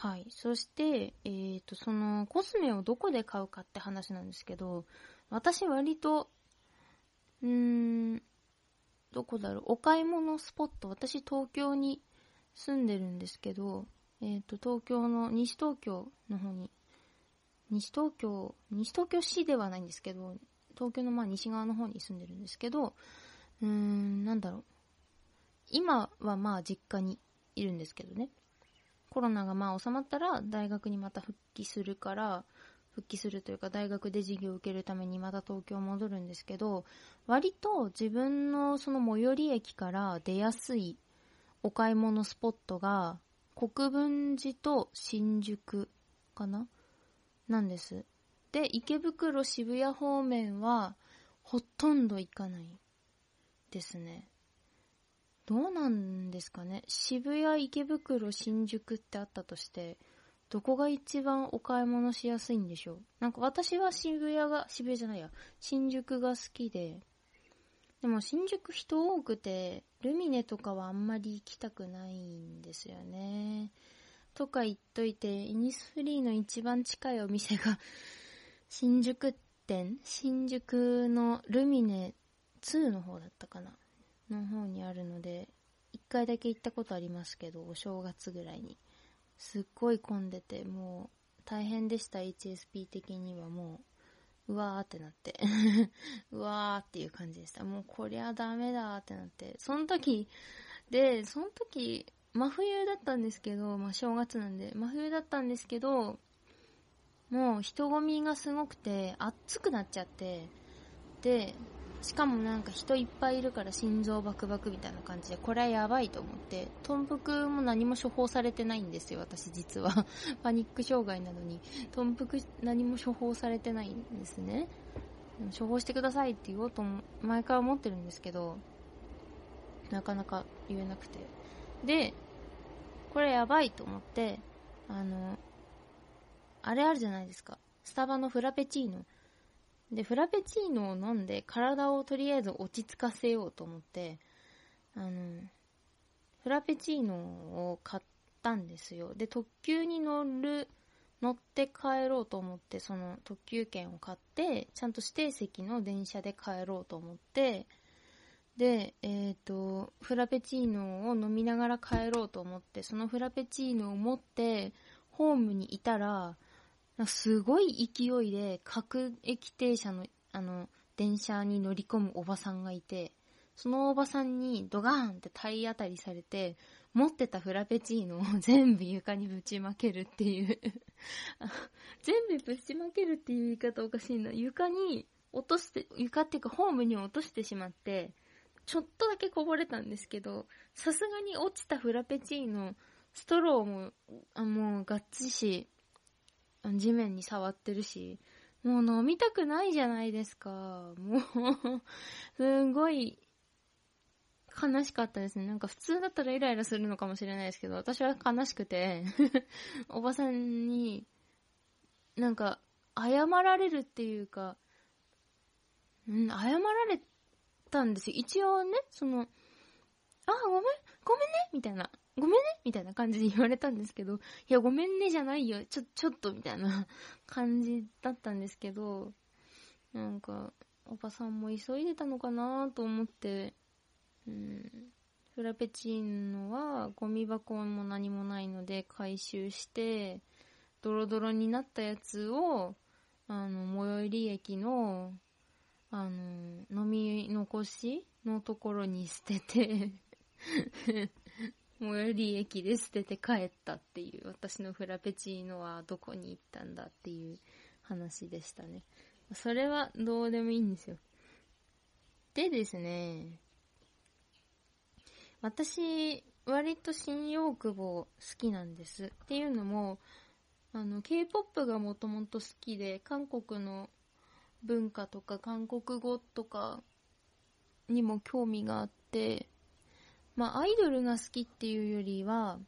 はい。そして、えーと、その、コスメをどこで買うかって話なんですけど、私割と、うーん、どこだろう、お買い物スポット、私東京に住んでるんですけど、えっ、と、東京の、西東京の方に、西東京、西東京市ではないんですけど、東京のまあ西側の方に住んでるんですけど、うーん、なんだろう。今はまあ実家にいるんですけどね。コロナがまあ収まったら大学にまた復帰するから、復帰するというか大学で授業を受けるためにまた東京戻るんですけど、割と自分のその最寄り駅から出やすいお買い物スポットが国分寺と新宿かな？なんです。で、池袋渋谷方面はほとんど行かないですね。どうなんですかね。渋谷、池袋、新宿ってあったとして、どこが一番お買い物しやすいんでしょう。なんか私は渋谷が、渋谷じゃないや、新宿が好きで、でも新宿人多くて、ルミネとかはあんまり行きたくないんですよね。とか言っといて、イニスフリーの一番近いお店が、新宿店？新宿のルミネ2の方だったかな。の方にあるので、一回だけ行ったことありますけど、お正月ぐらいに。すっごい混んでて、もう大変でした HSP 的にはもう、うわーってなって。うわーっていう感じでした。もうこりゃダメだーってなって。その時、で、その時、真冬だったんですけど、まあ正月なんで、真冬だったんですけど、もう人混みがすごくて、暑くなっちゃって、で、しかもなんか人いっぱいいるから心臓バクバクみたいな感じで、これはやばいと思って、豚腹も何も処方されてないんですよ、私実は。パニック障害なのに、豚腹何も処方されてないんですね。処方してくださいって言おうと、前から思ってるんですけど、なかなか言えなくて。で、これやばいと思って、あの、あれあるじゃないですか。スタバのフラペチーノ。で、フラペチーノを飲んで体をとりあえず落ち着かせようと思って、あの、フラペチーノを買ったんですよ。で、特急に乗る、乗って帰ろうと思って、その特急券を買って、ちゃんと指定席の電車で帰ろうと思って、で、えっ、と、フラペチーノを飲みながら帰ろうと思って、そのフラペチーノを持って、ホームにいたら、すごい勢いで各駅停車のあの電車に乗り込むおばさんがいて、そのおばさんにドガーンって体当たりされて、持ってたフラペチーノを 全部床にぶちまけるっていう 全部ぶちまけるっていう言い方おかしいな。床に落として、床っていうかホームに落としてしまって、ちょっとだけこぼれたんですけど、さすがに落ちたフラペチーノ、ストローも、あもうがっつし、地面に触ってるし、もう飲みたくないじゃないですか。もう、すんごい、悲しかったですね。なんか普通だったらイライラするのかもしれないですけど、私は悲しくて、おばさんに、なんか、謝られるっていうか、うん、謝られたんですよ。一応ね、その、あ、ごめん、ごめんねみたいな。ごめんねみたいな感じで言われたんですけど、いや、ごめんねじゃないよ。ちょ、ちょっと、みたいな感じだったんですけど、なんか、おばさんも急いでたのかなと思って、うん、フラペチーノはゴミ箱も何もないので回収して、ドロドロになったやつを、あの、最寄り駅の、あの、飲み残しのところに捨てて、最寄り駅で捨てて帰ったっていう、私のフラペチーノはどこに行ったんだっていう話でしたね。それはどうでもいいんですよ。でですね、私、割と新大久保好きなんです。っていうのも、あの、K-POP がもともと好きで、韓国の文化とか韓国語とかにも興味があって、まあ、アイドルが好きっていうよりは、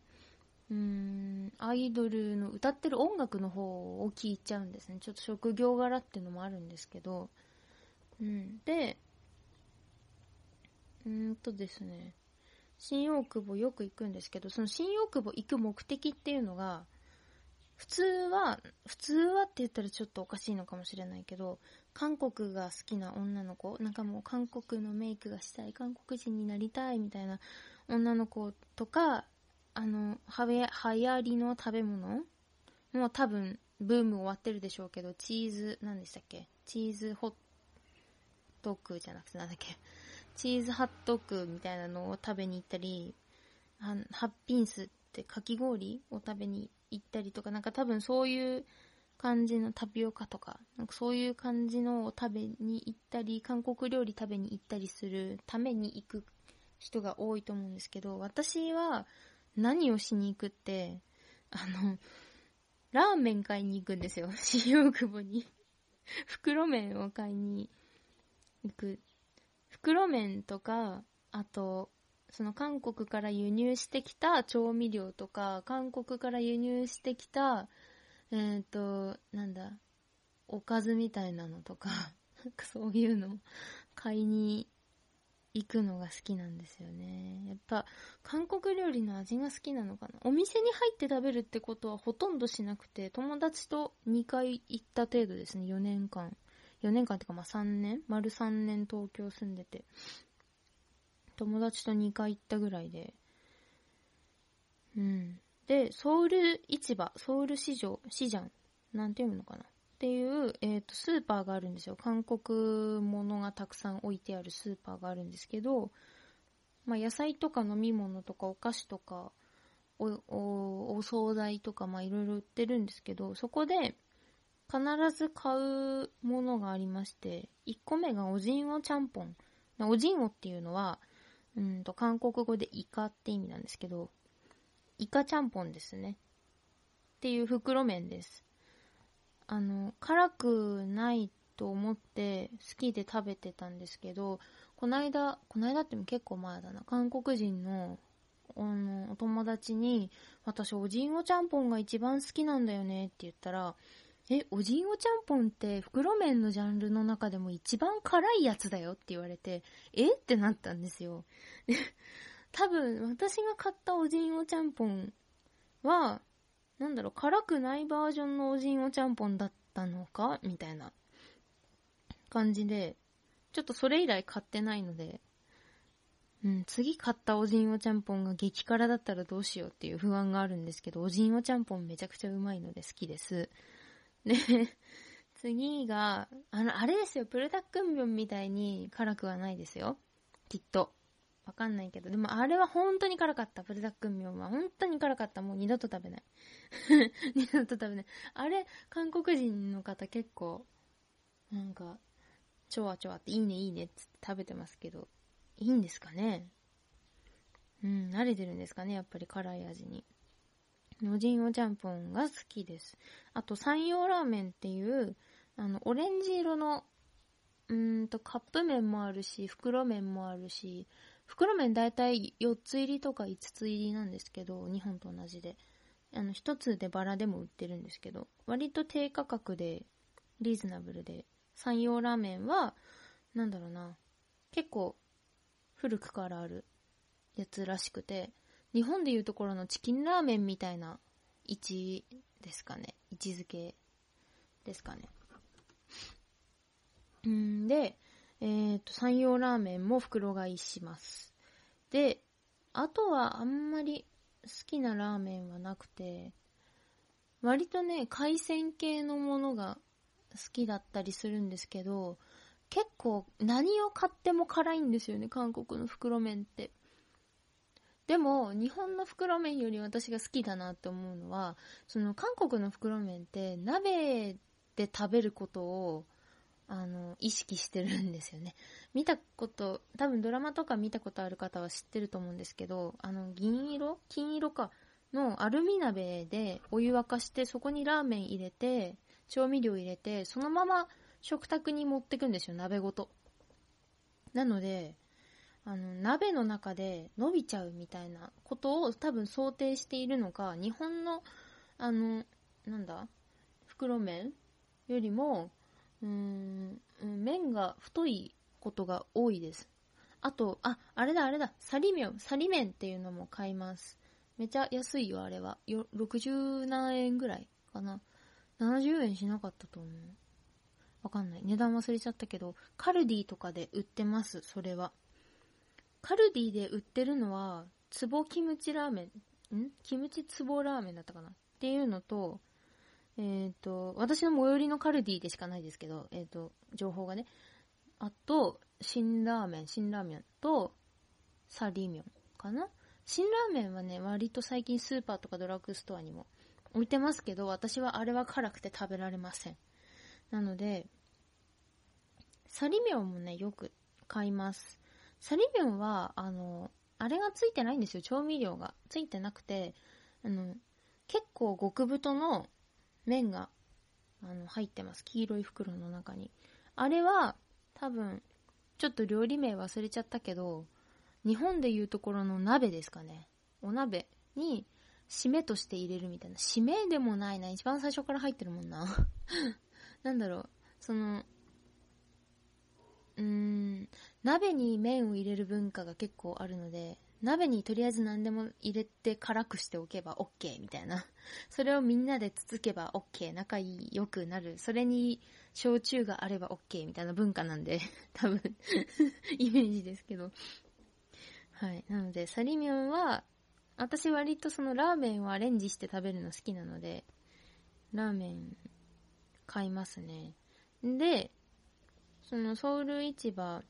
うーん、アイドルの歌ってる音楽の方を聴いちゃうんですね。ちょっと職業柄っていうのもあるんですけど、うん。で、うーんとですね、新大久保よく行くんですけど、その新大久保行く目的っていうのが、普通は、普通はって言ったらちょっとおかしいのかもしれないけど、韓国が好きな女の子、なんかもう韓国のメイクがしたい、韓国人になりたいみたいな女の子とか、あの、はや、流行りの食べ物。もう多分、ブーム終わってるでしょうけど、チーズ、何でしたっけ？チーズホットクじゃなくてなんだっけ？チーズハットクみたいなのを食べに行ったり、ハッピンスってかき氷を食べに行ったりとか、なんか多分そういう感じのタピオカとか、なんかそういう感じのを食べに行ったり、韓国料理食べに行ったりするために行く人が多いと思うんですけど、私は何をしに行くって、あの、ラーメン買いに行くんですよ。新大久保に 袋麺を買いに行く。袋麺とか、あと、その韓国から輸入してきた調味料とか、韓国から輸入してきた、えっ、ー、と、なんだ、おかずみたいなのとか、なんかそういうの買いに行くのが好きなんですよね。やっぱ、韓国料理の味が好きなのかな。お店に入って食べるってことはほとんどしなくて、友達と2回行った程度ですね、4年間。4年間っていうかまあ3年？丸3年東京住んでて。友達と2回行ったぐらいで。うん。で、ソウル市場、ソウル市場、市場、なんていうのかな？っていう、えっ、ー、と、スーパーがあるんですよ。韓国ものがたくさん置いてあるスーパーがあるんですけど、まあ、野菜とか飲み物とかお菓子とか、お、お、お惣菜とか、まあ、いろいろ売ってるんですけど、そこで、必ず買うものがありまして、1個目がおじんおちゃんぽん。おじんおっていうのは、うんと、韓国語でイカって意味なんですけど、イカちゃんぽんですね。っていう袋麺です。あの、辛くないと思って好きで食べてたんですけど、こないだ、こないだっても結構前だな、韓国人のあの、お友達に、私、おじんおちゃんぽんが一番好きなんだよねって言ったら、え、おじんおちゃんぽんって袋麺のジャンルの中でも一番辛いやつだよって言われて、え？ってなったんですよ。多分、私が買ったおじんおちゃんぽんは、なんだろう、辛くないバージョンのおじんおちゃんぽんだったのかみたいな感じで、ちょっとそれ以来買ってないので、うん、次買ったおじんおちゃんぽんが激辛だったらどうしようっていう不安があるんですけど、おじんおちゃんぽんめちゃくちゃうまいので好きです。で、次が、あの、あれですよ、プルダックンビョンみたいに辛くはないですよ。きっと。わかんないけど。でもあれは本当に辛かった。プルダックンビョンは本当に辛かった。もう二度と食べない。二度と食べない。あれ、韓国人の方結構、なんか、ちょわちょわっていいねいいねって食べてますけど、いいんですかね？うん、慣れてるんですかね？やっぱり辛い味に。おじんおちゃんぽんが好きです。あと、山陽ラーメンっていう、あの、オレンジ色の、うんと、カップ麺もあるし、袋麺もあるし、袋麺だいたい4つ入りとか5つ入りなんですけど、日本と同じで。あの、1つでバラでも売ってるんですけど、割と低価格で、リーズナブルで、山陽ラーメンは、なんだろうな、結構、古くからあるやつらしくて、日本でいうところのチキンラーメンみたいな位置ですかね。位置づけですかね。うんで、えっ、ー、と、山陽ラーメンも袋買いします。で、あとはあんまり好きなラーメンはなくて、割とね、海鮮系のものが好きだったりするんですけど、結構何を買っても辛いんですよね、韓国の袋麺って。でも、日本の袋麺より私が好きだなって思うのは、その韓国の袋麺って鍋で食べることを、あの、意識してるんですよね。見たこと、多分ドラマとか見たことある方は知ってると思うんですけど、あの、銀色金色か。のアルミ鍋でお湯沸かして、そこにラーメン入れて、調味料入れて、そのまま食卓に持ってくんですよ、鍋ごと。なので、あの、鍋の中で伸びちゃうみたいなことを多分想定しているのか、日本の、あの、なんだ袋麺よりも、うーん、麺が太いことが多いです。あと、あ、あれだあれだ、サリ麺、サリ麺っていうのも買います。めちゃ安いよ、あれは。よ、60何円ぐらいかな。70円しなかったと思う。わかんない。値段忘れちゃったけど、カルディとかで売ってます、それは。カルディで売ってるのは、つぼキムチラーメン、ん？キムチつぼラーメンだったかなっていうのと、えっ、ー、と、私の最寄りのカルディでしかないですけど、えっ、ー、と、情報がね。あと、辛ラーメン、辛ラーメンと、サリーミョンかな辛ラーメンはね、割と最近スーパーとかドラッグストアにも置いてますけど、私はあれは辛くて食べられません。なので、サリミョンもね、よく買います。サリミョンは、あの、あれがついてないんですよ、調味料が。ついてなくて、あの、結構極太の麺が、あの、入ってます。黄色い袋の中に。あれは、多分、ちょっと料理名忘れちゃったけど、日本でいうところの鍋ですかね。お鍋に、締めとして入れるみたいな。締めでもないな。一番最初から入ってるもんな。なんだろう。その、うーん、鍋に麺を入れる文化が結構あるので、鍋にとりあえず何でも入れて辛くしておけば OK みたいな。それをみんなでつつけば OK。仲良くなる。それに焼酎があれば OK みたいな文化なんで、多分 イメージですけど。はい。なので、サリミョンは、私割とそのラーメンをアレンジして食べるの好きなので、ラーメン買いますね。で、そのソウル市場、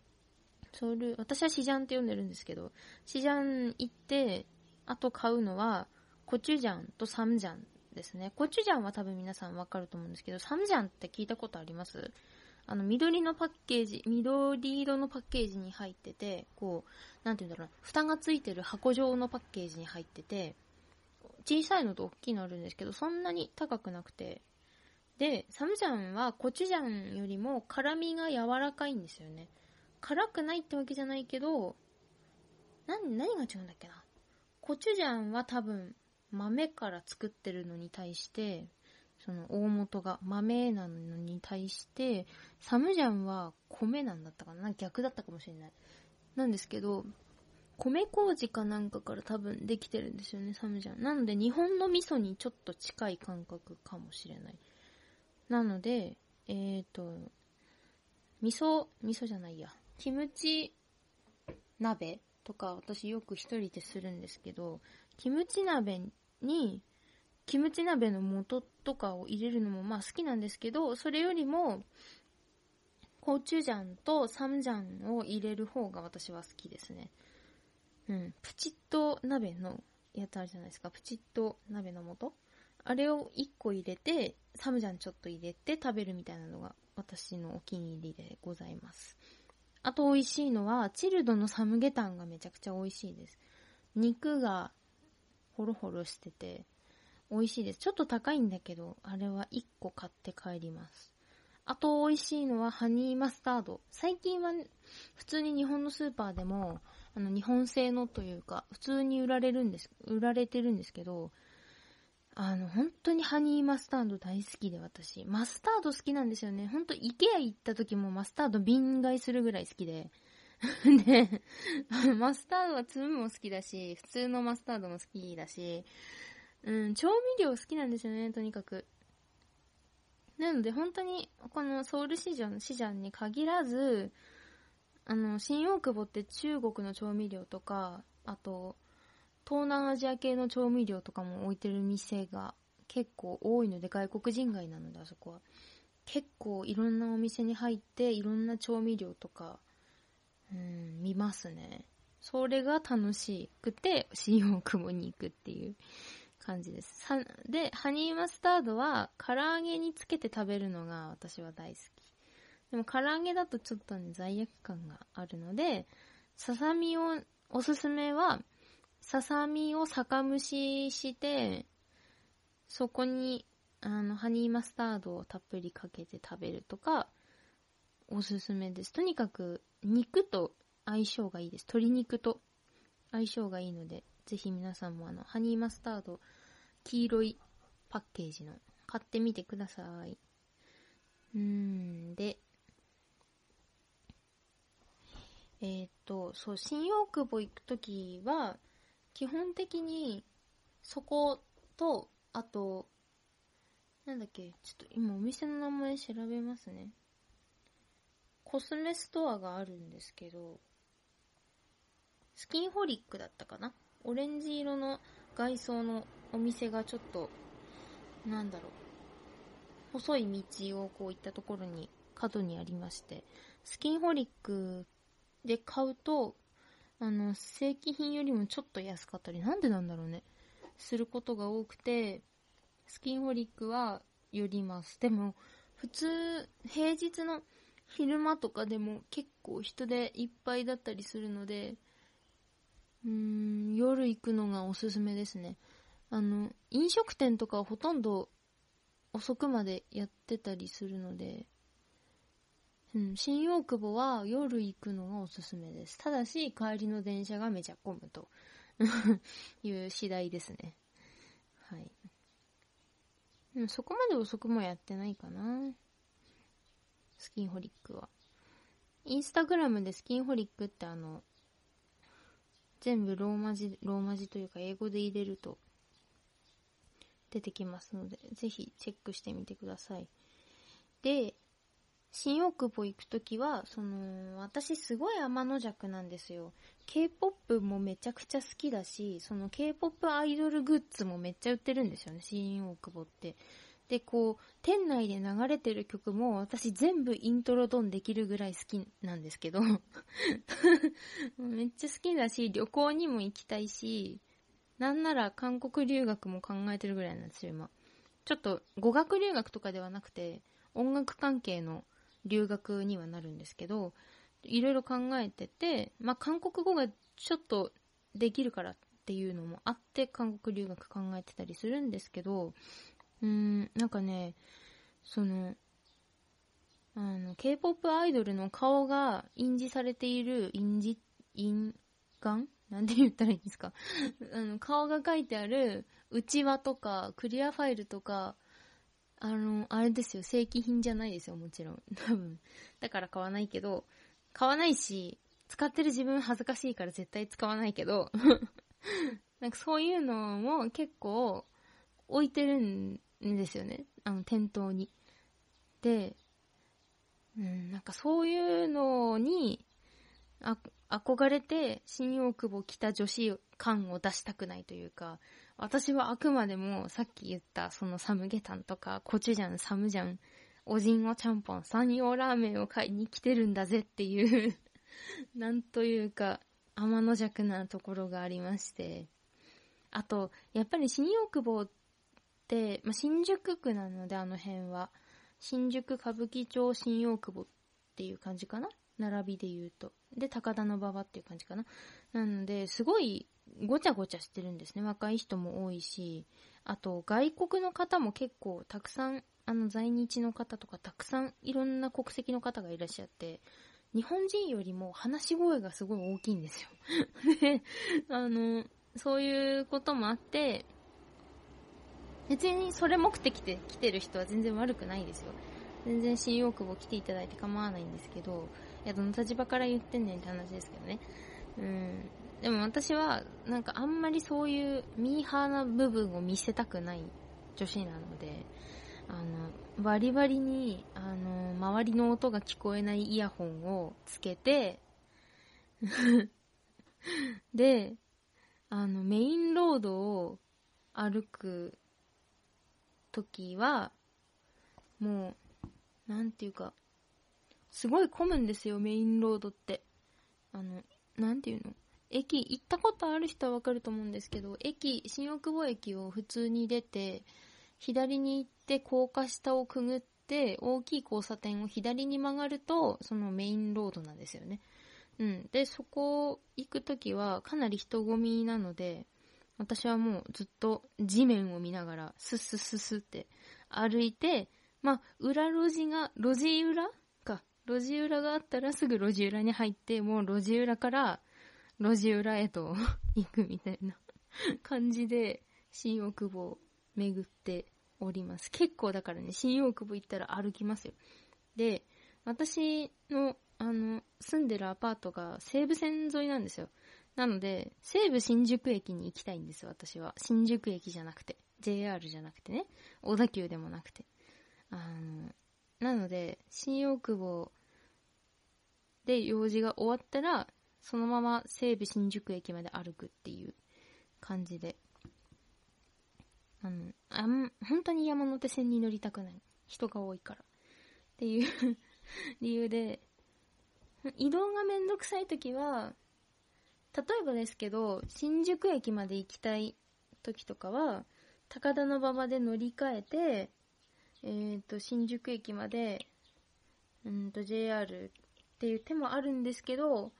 ソウル、私はシジャンって呼んでるんですけど、シジャン行って、あと買うのは、コチュジャンとサムジャンですね。コチュジャンは多分皆さんわかると思うんですけど、サムジャンって聞いたことあります？あの、緑のパッケージ、緑色のパッケージに入ってて、こう、なんて言うんだろうな、蓋がついてる箱状のパッケージに入ってて、小さいのと大きいのあるんですけど、そんなに高くなくて、で、サムジャンはコチュジャンよりも辛みが柔らかいんですよね。辛くないってわけじゃないけど、何、何が違うんだっけな？コチュジャンは多分豆から作ってるのに対して、その大元が豆なのに対して、サムジャンは米なんだったかな？逆だったかもしれない。なんですけど、米麹かなんかから多分できてるんですよね、サムジャン。なので日本の味噌にちょっと近い感覚かもしれない。なので、えっ、ー、と、味噌、味噌じゃないや。キムチ鍋とか私よく一人でするんですけど、キムチ鍋に、キムチ鍋の素とかを入れるのもまあ好きなんですけど、それよりも、コチュジャンとサムジャンを入れる方が私は好きですね。うん。プチッと鍋のやつあるじゃないですか。プチッと鍋の素あれを1個入れて、サムジャンちょっと入れて食べるみたいなのが私のお気に入りでございます。あと美味しいのは、チルドのサムゲタンがめちゃくちゃ美味しいです。肉がホロホロしてて、美味しいです。ちょっと高いんだけど、あれは1個買って帰ります。あと美味しいのはハニーマスタード。最近は普通に日本のスーパーでも、あの日本製のというか、普通に売られるんです、売られてるんですけど、あの、本当にハニーマスタード大好きで私。マスタード好きなんですよね。本当イケア行った時もマスタード瓶買いするぐらい好きで。で、マスタードは粒も好きだし、普通のマスタードも好きだし、うん、調味料好きなんですよね、とにかく。なので本当に、このソウル市場の市場に限らず、あの、新大久保って中国の調味料とか、あと、東南アジア系の調味料とかも置いてる店が結構多いので、外国人街なので、あそこは。結構いろんなお店に入って、いろんな調味料とか、うん、見ますね。それが楽しくて、新大久保に行くっていう感じです。で、ハニーマスタードは唐揚げにつけて食べるのが私は大好き。でも唐揚げだとちょっとね、罪悪感があるので、ささみを、おすすめは、ささみを酒蒸しして、そこに、あの、ハニーマスタードをたっぷりかけて食べるとか、おすすめです。とにかく、肉と相性がいいです。鶏肉と相性がいいので、ぜひ皆さんもあの、ハニーマスタード、黄色いパッケージの、買ってみてください。うーん、で、えー、っと、そう、新大久保行くときは、基本的にそこと、あと、なんだっけちょっと今お店の名前調べますね。コスメストアがあるんですけど、スキンホリックだったかな？オレンジ色の外装のお店がちょっと、なんだろう。細い道をこう行ったところに角にありまして、スキンホリックで買うと、あの、正規品よりもちょっと安かったり、なんでなんだろうね。することが多くて、スキンホリックは寄ります。でも、普通、平日の昼間とかでも結構人でいっぱいだったりするので、うーん、夜行くのがおすすめですね。あの、飲食店とかほとんど遅くまでやってたりするので、うん、新大久保は夜行くのがおすすめです。ただし、帰りの電車がめちゃ混むと いう次第ですね。はい。でもそこまで遅くもやってないかな。スキンホリックは。インスタグラムでスキンホリックってあの、全部ローマ字、ローマ字というか英語で入れると出てきますので、ぜひチェックしてみてください。で、新大久保行くときは、その、私すごい天の弱なんですよ。K-POP もめちゃくちゃ好きだし、その K-POP アイドルグッズもめっちゃ売ってるんですよね、新大久保って。で、こう、店内で流れてる曲も私全部イントロドンできるぐらい好きなんですけど めっちゃ好きだし、旅行にも行きたいし、なんなら韓国留学も考えてるぐらいなんですよ、今。ちょっと語学留学とかではなくて、音楽関係の留学にはなるんですけど、いろいろ考えてて、まあ、韓国語がちょっとできるからっていうのもあって、韓国留学考えてたりするんですけど、うーん、なんかね、その、あの、K-POP アイドルの顔が印字されている印字、印鑑なんて言ったらいいんですか？あの、顔が書いてある内輪とかクリアファイルとか、あの、あれですよ、正規品じゃないですよ、もちろん。多分。だから買わないけど、買わないし、使ってる自分恥ずかしいから絶対使わないけど、なんかそういうのも結構置いてるんですよね。あの、店頭に。で、うん、なんかそういうのに、あ、憧れて新大久保来た女子感を出したくないというか、私はあくまでもさっき言ったそのサムゲタンとかコチュジャン、サムジャン、おじんおちゃんぽん、山陽ラーメンを買いに来てるんだぜっていう なんというか、天の弱なところがありまして。あと、やっぱり新大久保って、まあ、新宿区なのであの辺は。新宿歌舞伎町新大久保っていう感じかな？並びで言うと。で、高田の馬場っていう感じかな？なので、すごいごちゃごちゃしてるんですね。若い人も多いし、あと外国の方も結構たくさん、あの在日の方とかたくさんいろんな国籍の方がいらっしゃって、日本人よりも話し声がすごい大きいんですよ。で、あの、そういうこともあって、別にそれ目的で来てる人は全然悪くないですよ。全然新大久保来ていただいて構わないんですけど、いや、どの立場から言ってんねんって話ですけどね。うん。でも私は、なんかあんまりそういうミーハーな部分を見せたくない女子なので、あの、バリバリに、あの、周りの音が聞こえないイヤホンをつけて で、あの、メインロードを歩く時は、もう、なんていうか、すごい混むんですよ、メインロードって。あの、なんていうの？駅、行ったことある人はわかると思うんですけど、駅、新大久保駅を普通に出て、左に行って高架下をくぐって、大きい交差点を左に曲がると、そのメインロードなんですよね。うん。で、そこ行くときはかなり人混みなので、私はもうずっと地面を見ながら、スッスッスッスって歩いて、まあ、裏路地が、路地裏か。路地裏があったらすぐ路地裏に入って、もう路地裏から路地裏へと 行くみたいな 感じで、新大久保を巡っております。結構だからね、新大久保行ったら歩きますよ。で、私の、あの、住んでるアパートが西武線沿いなんですよ。なので、西武新宿駅に行きたいんですよ、私は。新宿駅じゃなくて。JR じゃなくてね、小田急でもなくて。あの、なので、新大久保で用事が終わったら、そのまま西武新宿駅まで歩くっていう感じで。あの、あん、本当に山手線に乗りたくない。人が多いから。っていう 理由で、移動がめんどくさい時は、例えばですけど、新宿駅まで行きたい時とかは、高田馬場で乗り換えて、えっ、ー、と、新宿駅まで、うんと、JR っていう手もあるんですけど、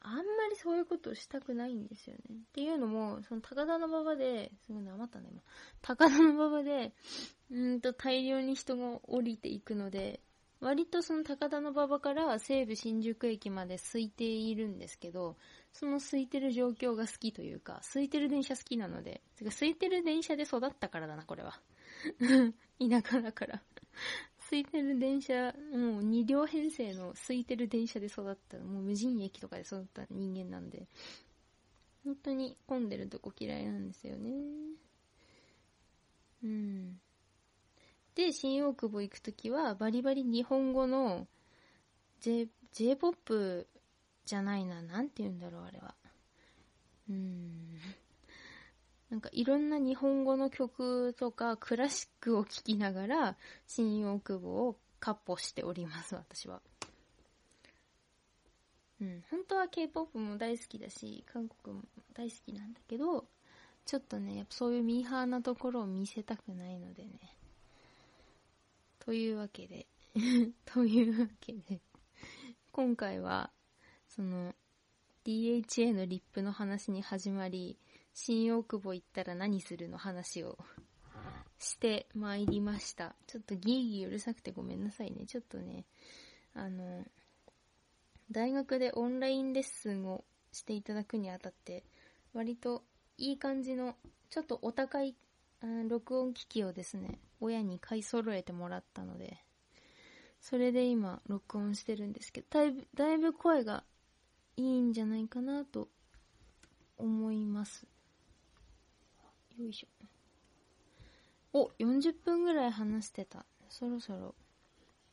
あんまりそういうことをしたくないんですよね。っていうのも、その高田の馬場で、すごい余ったね、今。高田の馬場で、うんと大量に人が降りていくので、割とその高田の馬場から西武新宿駅まで空いているんですけど、その空いてる状況が好きというか、空いてる電車好きなので、てか空いてる電車で育ったからだな、これは。田舎だから空いてる電車、もう2両編成の空いてる電車で育った、もう無人駅とかで育った人間なんで、本当に混んでるとこ嫌いなんですよね。うん。で、新大久保行くときは、バリバリ日本語の J、J-POP じゃないな、なんて言うんだろう、あれは。うん。なんかいろんな日本語の曲とかクラシックを聴きながら新大久保をカッポしております、私は。うん、本当は K-POP も大好きだし、韓国も大好きなんだけど、ちょっとね、やっぱそういうミーハーなところを見せたくないのでね。というわけで というわけで今回は、その、DHA のリップの話に始まり、新大久保行ったら何するの話をしてまいりました。ちょっとギーギーうるさくてごめんなさいね。ちょっとね、あの、大学でオンラインレッスンをしていただくにあたって、割といい感じの、ちょっとお高い、録音機器をですね、親に買い揃えてもらったので、それで今、録音してるんですけど、だいぶ、だいぶ声がいいんじゃないかなと思います。よいしょ。お、40分ぐらい話してた。そろそろ。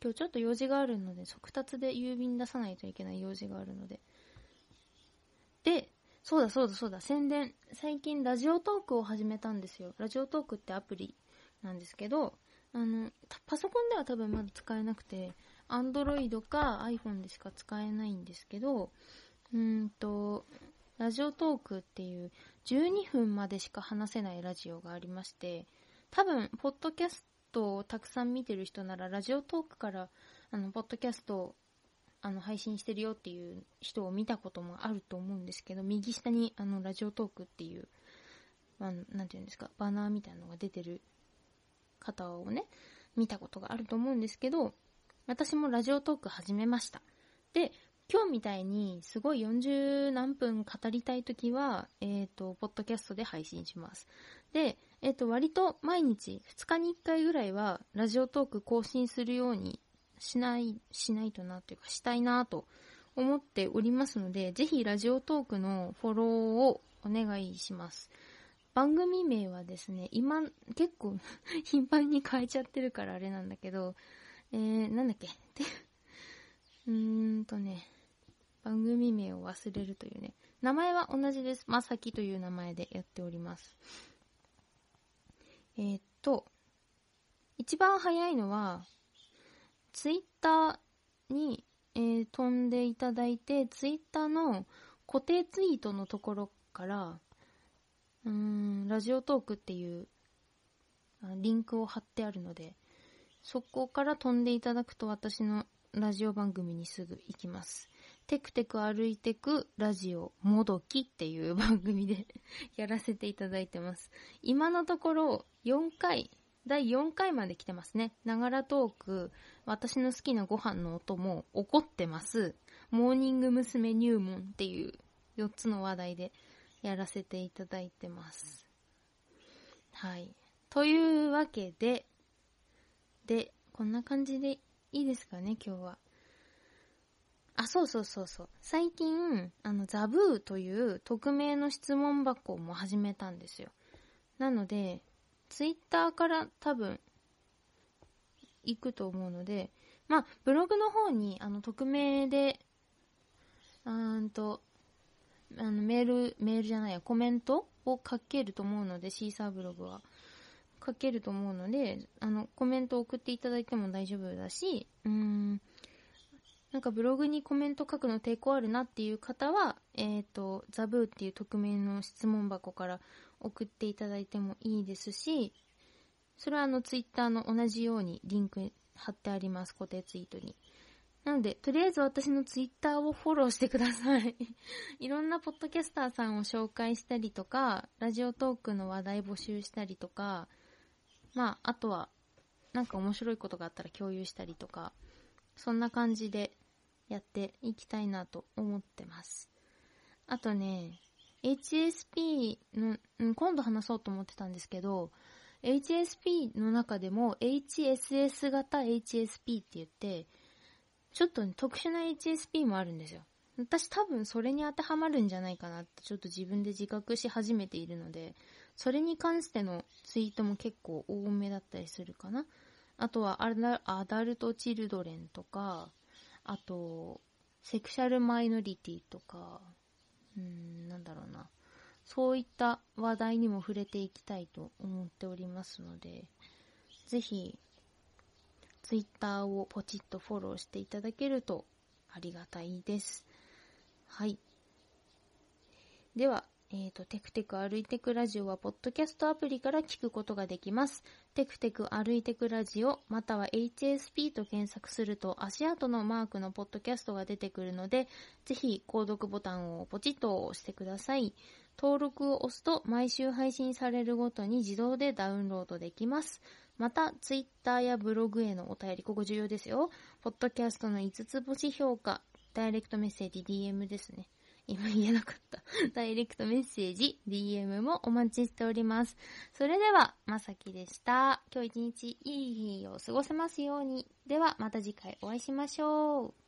今日ちょっと用事があるので、速達で郵便出さないといけない用事があるので。で、そうだそうだそうだ、宣伝。最近ラジオトークを始めたんですよ。ラジオトークってアプリなんですけど、あの、パソコンでは多分まだ使えなくて、Android か iPhone でしか使えないんですけど、うーんと、ラジオトークっていう12分までしか話せないラジオがありまして、多分、ポッドキャストをたくさん見てる人なら、ラジオトークから、あの、ポッドキャストを、あの、配信してるよっていう人を見たこともあると思うんですけど、右下に、あの、ラジオトークっていう、あの、なていうんですか、バナーみたいなのが出てる方をね、見たことがあると思うんですけど、私もラジオトーク始めました。で、今日みたいにすごい40何分語りたいときは、えっ、ー、と、ポッドキャストで配信します。で、えっ、ー、と、割と毎日2日に1回ぐらいはラジオトーク更新するようにしない、しないとなというかしたいなと思っておりますので、ぜひラジオトークのフォローをお願いします。番組名はですね、今、結構 頻繁に変えちゃってるからあれなんだけど、えー、なんだっけ？うーんとね、番組名を忘れるというね。名前は同じです。まさきという名前でやっております。えー、っと、一番早いのは、ツイッターに、えー、飛んでいただいて、ツイッターの固定ツイートのところから、うーん、ラジオトークっていうリンクを貼ってあるので、そこから飛んでいただくと私のラジオ番組にすぐ行きます。テクテク歩いてくラジオもどきっていう番組で やらせていただいてます。今のところ4回、第4回まで来てますね。ながらトーク、私の好きなご飯の音も怒ってます。モーニング娘。入門っていう4つの話題でやらせていただいてます。はい。というわけで、で、こんな感じでいいですかね、今日は。あ、そうそうそうそう。最近、あの、ザブーという匿名の質問箱も始めたんですよ。なので、ツイッターから多分、行くと思うので、まあ、ブログの方に、あの、匿名で、うーんと、あの、メール、メールじゃないや、コメントを書けると思うので、シーサーブログは。書けると思うので、あの、コメントを送っていただいても大丈夫だし、うーん、なんかブログにコメント書くの抵抗あるなっていう方は、えっ、ー、と、ザブーっていう匿名の質問箱から送っていただいてもいいですし、それはあの、ツイッターの同じようにリンク貼ってあります、固定ツイートに。なので、とりあえず私のツイッターをフォローしてください。いろんなポッドキャスターさんを紹介したりとか、ラジオトークの話題募集したりとか、まあ、あとは、なんか面白いことがあったら共有したりとか、そんな感じでやっていきたいなと思ってます。あとね、HSP の、今度話そうと思ってたんですけど、HSP の中でも HSS 型 HSP って言って、ちょっと、ね、特殊な HSP もあるんですよ。私多分それに当てはまるんじゃないかなってちょっと自分で自覚し始めているので、それに関してのツイートも結構多めだったりするかな。あとはアダルトチルドレンとか、あと、セクシャルマイノリティとか、うん、なんだろうな。そういった話題にも触れていきたいと思っておりますので、ぜひ、ツイッターをポチッとフォローしていただけるとありがたいです。はい。では、えっ、ー、と、テクテク歩いてくラジオは、ポッドキャストアプリから聞くことができます。テクテク歩いてくラジオ、または HSP と検索すると、足跡のマークのポッドキャストが出てくるので、ぜひ、購読ボタンをポチッと押してください。登録を押すと、毎週配信されるごとに自動でダウンロードできます。また、ツイッターやブログへのお便り、ここ重要ですよ。ポッドキャストの5つ星評価、ダイレクトメッセージ、DM ですね。今言えなかった。ダイレクトメッセージ、DM もお待ちしております。それでは、まさきでした。今日一日いい日を過ごせますように。では、また次回お会いしましょう。